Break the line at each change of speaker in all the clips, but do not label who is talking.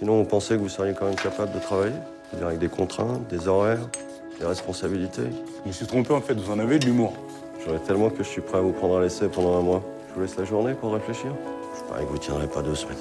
Sinon, on pensait que vous seriez quand même capable de travailler, c'est-à-dire avec des contraintes, des horaires, des responsabilités.
Je me suis trompé en fait, vous en avez de l'humour.
J'aurais tellement que je suis prêt à vous prendre à l'essai pendant un mois. Je vous laisse la journée pour réfléchir. Je parie que vous tiendrez pas deux semaines.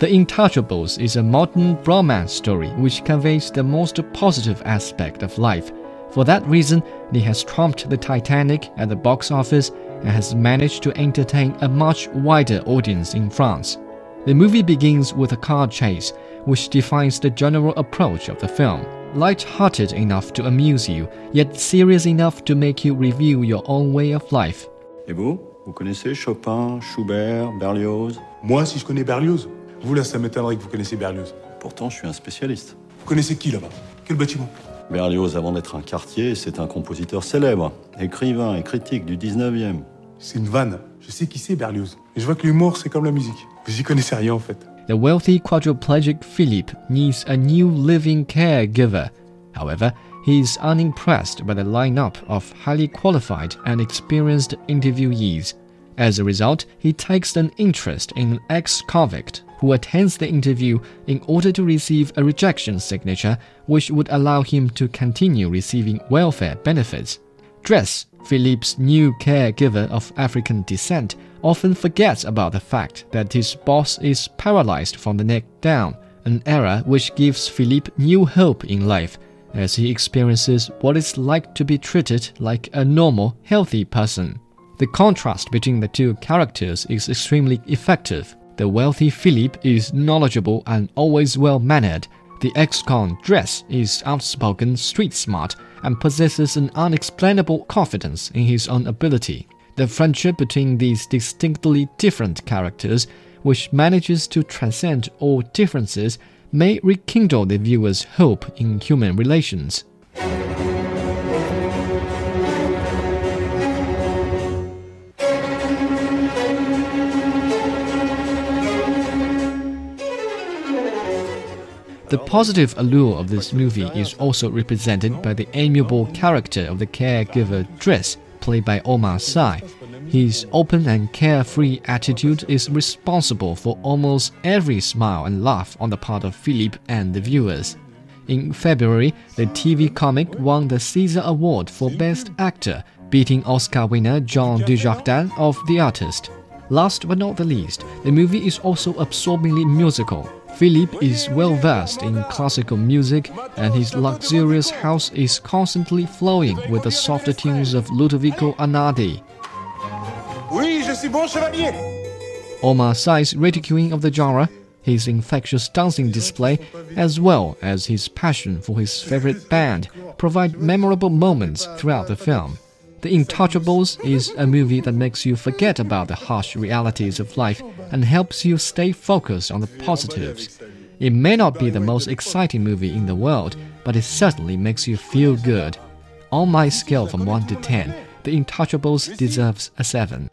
The Intouchables is a modern bromance story which conveys the most positive aspect of life. For that reason, it has trumped the Titanic at the box office and has managed to entertain a much wider audience in France. The movie begins with a car chase, which defines the general approach of the film. Light-hearted enough to amuse you, yet serious enough to make you review your own way of life.
Et vous? Vous connaissez Chopin, Schubert, Berlioz?
Moi, si je connais Berlioz, vous là, ça m'étonnerait que vous connaissiez Berlioz.
Pourtant, je suis un spécialiste.
Vous connaissez qui là-bas? Quel bâtiment?
Berlioz, avant d'être un quartier, c'est un compositeur célèbre, écrivain et critique du 19e.
C'est une vanne. Je sais qui c'est Berlioz. Et je vois que l'humour, c'est comme la musique. Vous y connaissez rien en fait.
The wealthy quadriplegic Philippe needs a new living caregiver. However, he is unimpressed by the lineup of highly qualified and experienced interviewees. As a result, he takes an interest in an ex convict who attends the interview in order to receive a rejection signature which would allow him to continue receiving welfare benefits. Driss, Philippe's new caregiver of African descent, often forgets about the fact that his boss is paralyzed from the neck down, an error which gives Philippe new hope in life as he experiences what it's like to be treated like a normal, healthy person. The contrast between the two characters is extremely effective. The wealthy Philippe is knowledgeable and always well mannered. The ex con Driss is outspoken, street smart, and possesses an unexplainable confidence in his own ability. The friendship between these distinctly different characters, which manages to transcend all differences, may rekindle the viewer's hope in human relations. The positive allure of this movie is also represented by the amiable character of the caregiver Driss, played by Omar Sy. His open and carefree attitude is responsible for almost every smile and laugh on the part of Philippe and the viewers. In February, the TV comic won the Caesar Award for Best Actor, beating Oscar winner Jean Dujardin of The Artist. Last but not the least, the movie is also absorbingly musical. Philippe is well versed in classical music, and his luxurious house is constantly flowing with the softer tunes of Ludovico Einaudi.
Oui, je suis bon chevalier
Omar Sy's ridiculing of the genre, his infectious dancing display, as well as his passion for his favorite band, provide memorable moments throughout the film. The Intouchables is a movie that makes you forget about the harsh realities of life and helps you stay focused on the positives. It may not be the most exciting movie in the world, but it certainly makes you feel good. On my scale from 1 to 10, The Intouchables deserves a 7.